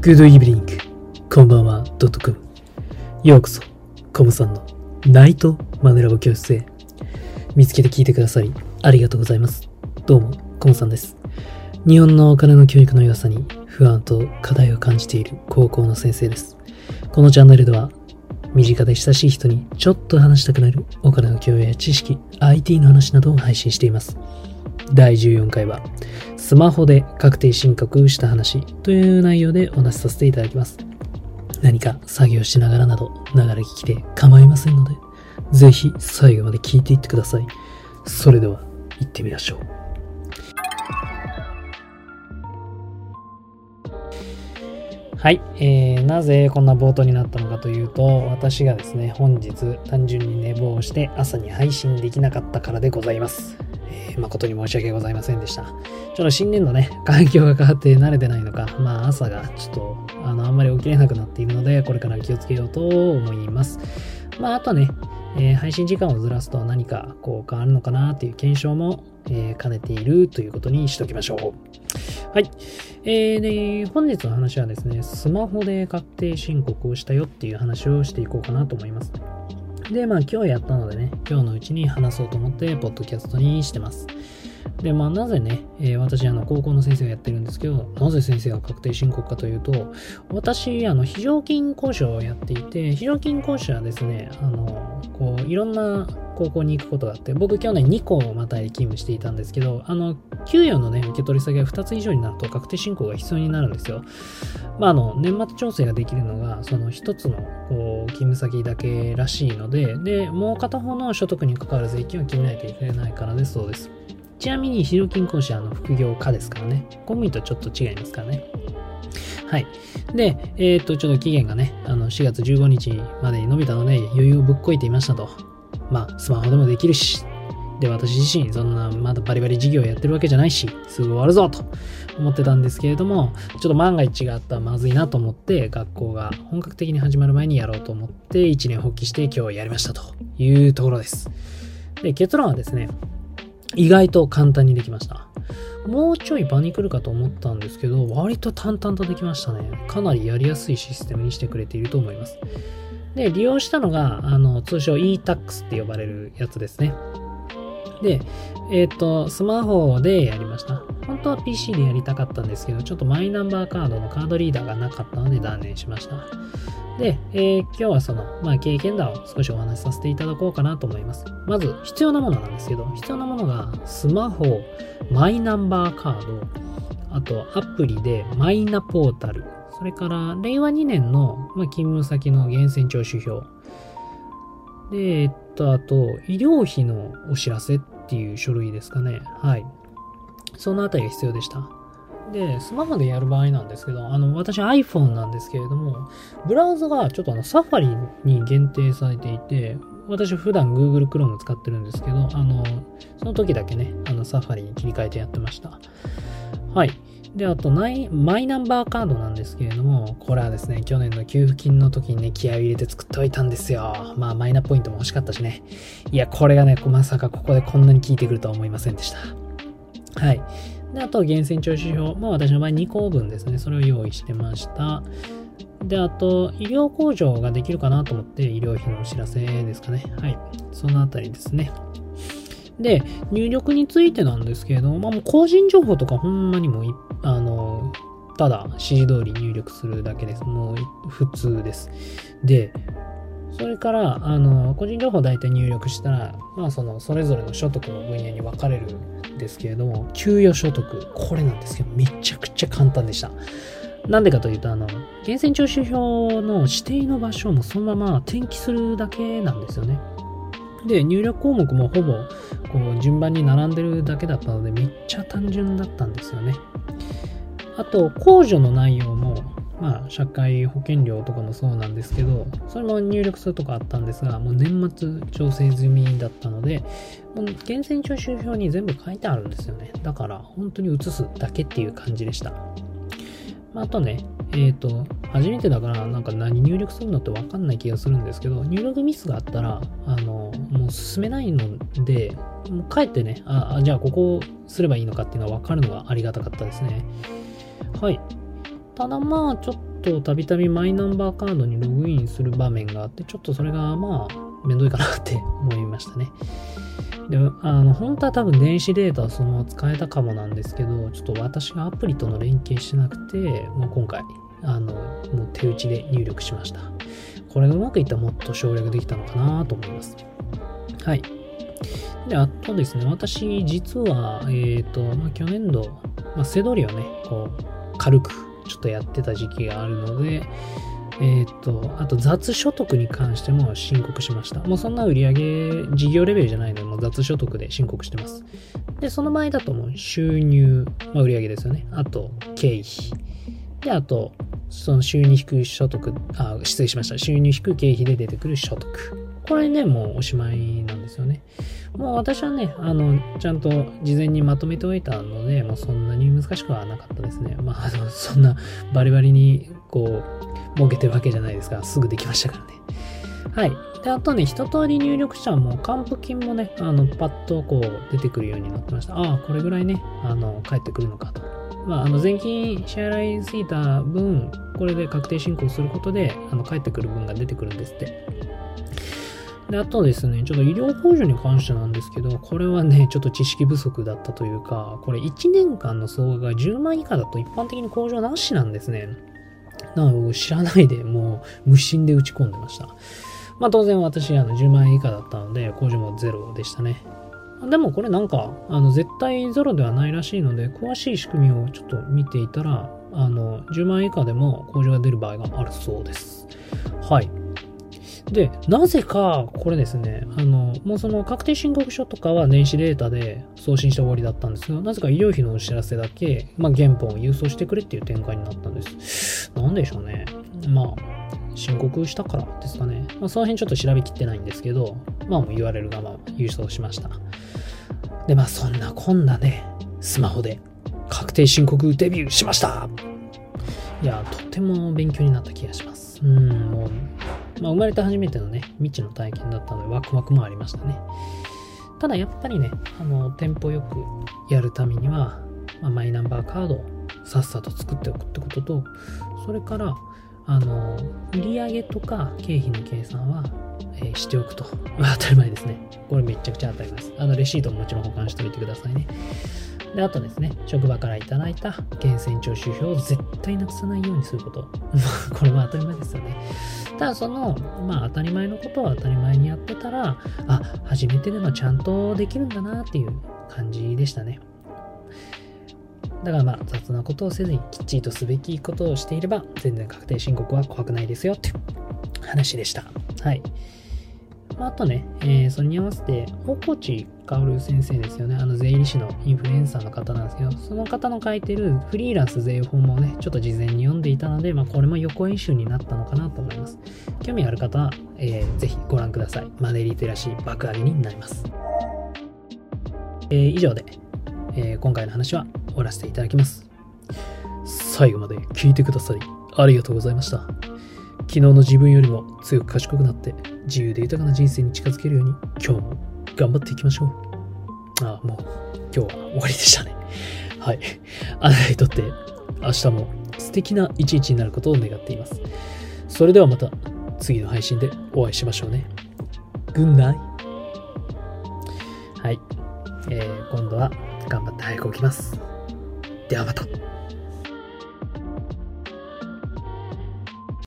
Good evening. こんばんは、ドットコム。ようこそ、コムさんのナイトマネラボ教室へ。見つけて聞いてくださり、ありがとうございます。どうも、コムさんです。日本のお金の教育の良さに不安と課題を感じている高校の先生です。このチャンネルでは、身近で親しい人にちょっと話したくなるお金の教養や知識、IT の話などを配信しています。第14回は、スマホで確定申告した話という内容でお話しさせていただきます。何か作業しながらなど、ながら聞きで構いませんので、ぜひ最後まで聞いていってください。それでは、行ってみましょう。はい、えー、なぜこんな冒頭になったのかというと、私がですね、本日単純に寝坊して朝に配信できなかったからでございます。えー誠に申し訳ございませんでした。ちょっと新年度ね、環境が変わって慣れてないのか、まあ朝がちょっと、あの、あんまり起きれなくなっているので、これから気をつけようと思います。まああとね、えー配信時間をずらすと何かこう変わるのかなっていう検証も、えー兼ねているということにしておきましょう。はい。えー、で、本日の話はですね、スマホで確定申告をしたよっていう話をしていこうかなと思います。で、まあ今日やったのでね、今日のうちに話そうと思って、ポッドキャストにしてます。で、まあなぜね、えー私、あの、高校の先生がやってるんですけど、なぜ先生が確定申告かというと、私、あの、非常勤講師をやっていて、非常勤講師はですね、あの、こう、いろんな高校に行くことがあって、僕去年2校をまたいで勤務していたんですけど、あの、給与のね、受け取り先が2つ以上になると確定申告が必要になるんですよ。まあ、あの、年末調整ができるのが、その一つの、こう、勤務先だけらしいので、で、もう片方の所得に関わる税金を決めないといけないからです、そうです。ちなみに、非常勤講師は、あの、副業家ですからね。公務員とちょっと違いますからね。はい。で、えーっと、ちょっと期限がね、あの、4月15日までに伸びたので、余裕をぶっこいていましたと。まあ、スマホでもできるし、で、私自身、そんな、まだバリバリ授業やってるわけじゃないし、すぐ終わるぞと思ってたんですけれども、ちょっと万が一があったらまずいなと思って、学校が本格的に始まる前にやろうと思って、一年発起して今日やりましたというところです。で、結論はですね、意外と簡単にできました。もうちょい場に来るかと思ったんですけど、割と淡々とできましたね。かなりやりやすいシステムにしてくれていると思います。で、利用したのが、あの、通称 e-tax って呼ばれるやつですね。で、えっ、と、スマホでやりました。本当は PC でやりたかったんですけど、ちょっとマイナンバーカードのカードリーダーがなかったので断念しました。で、えー今日はその、まあ、経験談を少しお話しさせていただこうかなと思います。まず、必要なものなんですけど、必要なものが、スマホ、マイナンバーカード、あとアプリでマイナポータル、それから令和2年の、まあ、勤務先の源泉徴収票、で、えっと、あと、医療費のお知らせっていう書類ですかね。はい。そのあたりが必要でした。で、スマホでやる場合なんですけど、あの、私 iPhone なんですけれども、ブラウザがちょっとあの、サファリに限定されていて、私普段 Google Chrome 使ってるんですけど、あの、その時だけね、あの、サファリに切り替えてやってました。はい。で、あとナイ、マイナンバーカードなんですけれども、これはですね、去年の給付金の時にね、気合を入れて作っておいたんですよ。まあ、マイナポイントも欲しかったしね。いや、これがね、まさかここでこんなに効いてくるとは思いませんでした。はい。で、あと、源泉徴収票。まあ、私の場合2個分ですね。それを用意してました。で、あと、医療控除ができるかなと思って、医療費のお知らせですかね。はい。そのあたりですね。で、入力についてなんですけれども、まあ、もう個人情報とかほんまにもうい、あの、ただ指示通り入力するだけです。もう普通です。で、それから、あの、個人情報大体入力したら、まあ、その、それぞれの所得の分野に分かれるんですけれども、給与所得、これなんですけど、めちゃくちゃ簡単でした。なんでかというと、あの、源泉徴収票の指定の場所もそのまま転記するだけなんですよね。で、入力項目もほぼ、こう、順番に並んでるだけだったので、めっちゃ単純だったんですよね。あと、控除の内容も、まあ、社会保険料とかもそうなんですけど、それも入力するとこあったんですが、もう年末調整済みだったので、もう源泉徴収票に全部書いてあるんですよね。だから、本当に写すだけっていう感じでした。まあ、あとね、えっ、と、初めてだから、なんか何入力するのってわかんない気がするんですけど、入力ミスがあったら、あの、もう進めないので、もう帰ってね、あ、あじゃあここをすればいいのかっていうのはわかるのがありがたかったですね。はい。ただまあ、ちょっとたびたびマイナンバーカードにログインする場面があって、ちょっとそれがまあ、めんどいかなって思いましたね。で、あの、本当は多分電子データはそのまま使えたかもなんですけど、ちょっと私がアプリとの連携してなくて、もう今回、あの、もう手打ちで入力しました。これがうまくいったらもっと省略できたのかなと思います。はい。で、あとですね、私、実は、えっ、ー、と、まあ、去年度、まあ、背取りをね、こう、軽く、ちょっとやってた時期があるので、えっ、ー、と、あと雑所得に関しても申告しました。もうそんな売上事業レベルじゃないので、もう雑所得で申告してます。で、その前だともう収入、まあ、売上ですよね。あと、経費。で、あと、その収入引く所得、あ、失礼しました。収入引く経費で出てくる所得。これね、もうおしまいなんですよね。もう私はね、あの、ちゃんと事前にまとめておいたので、もうそんなに難しくはなかったですね。まあ、あの、そんなバリバリに、こう、儲けてるわけじゃないですが、すぐできましたからね。はい。で、あとね、一通り入力したらもう還付金もね、あの、パッとこう出てくるようになってました。ああ、これぐらいね、あの、返ってくるのかと。まあ、あの、税金支払いすぎた分、これで確定申告することで、あの、返ってくる分が出てくるんですって。で、あとですね、ちょっと医療控除に関してなんですけど、これはね、ちょっと知識不足だったというか、これ1年間の総額が10万以下だと一般的に控除なしなんですね。なので、知らないでもう無心で打ち込んでました。まあ当然私、あの、10万円以下だったので、控除もゼロでしたね。でもこれなんか、あの、絶対ゼロではないらしいので、詳しい仕組みをちょっと見ていたら、あの、10万円以下でも控除が出る場合があるそうです。はい。で、なぜか、これですね、あの、もうその確定申告書とかは電子データで送信して終わりだったんですが、なぜか医療費のお知らせだけ、まあ、原本を郵送してくれっていう展開になったんです。なんでしょうね。まあ、申告したからですかね。まあ、その辺ちょっと調べきってないんですけど、まあもう言われるがまま郵送しました。で、まあそんなこんなで、スマホで確定申告デビューしましたいや、とても勉強になった気がします。うん、もうまあ、生まれて初めてのね、未知の体験だったので、ワクワクもありましたね。ただやっぱりね、あの、テンポよくやるためには、まあ、マイナンバーカードをさっさと作っておくってことと、それから、あの、売上とか経費の計算は、えー、しておくと。当たり前ですね。これめちゃくちゃ当たり前です。あの、レシートももちろん保管しておいてくださいね。で、あとですね、職場からいただいた源泉徴収票を絶対なくさないようにすること。これも当たり前ですよね。ただその、まあ当たり前のことは当たり前にやってたら、あ、初めてでもちゃんとできるんだなっていう感じでしたね。だからまあ雑なことをせずにきっちりとすべきことをしていれば全然確定申告は怖くないですよっていう話でした。はい。まあ、あとね、えー、それに合わせて、大河内薫先生ですよね。あの税理士のインフルエンサーの方なんですけど、その方の書いてるフリーランス税法もね、ちょっと事前に読んでいたので、まあ、これも予行演習になったのかなと思います。興味ある方は、えー、ぜひご覧ください。マネリテラシー爆上げになります。えー、以上で、えー、今回の話は終わらせていただきます。最後まで聞いてくださり、ありがとうございました。昨日の自分よりも強く賢くなって自由で豊かな人生に近づけるように今日も頑張っていきましょう。ああ、もう今日は終わりでしたね。はい。あなたにとって明日も素敵な一日になることを願っています。それではまた次の配信でお会いしましょうね。Good night! はい。えー、今度は頑張って早く起きます。ではまた。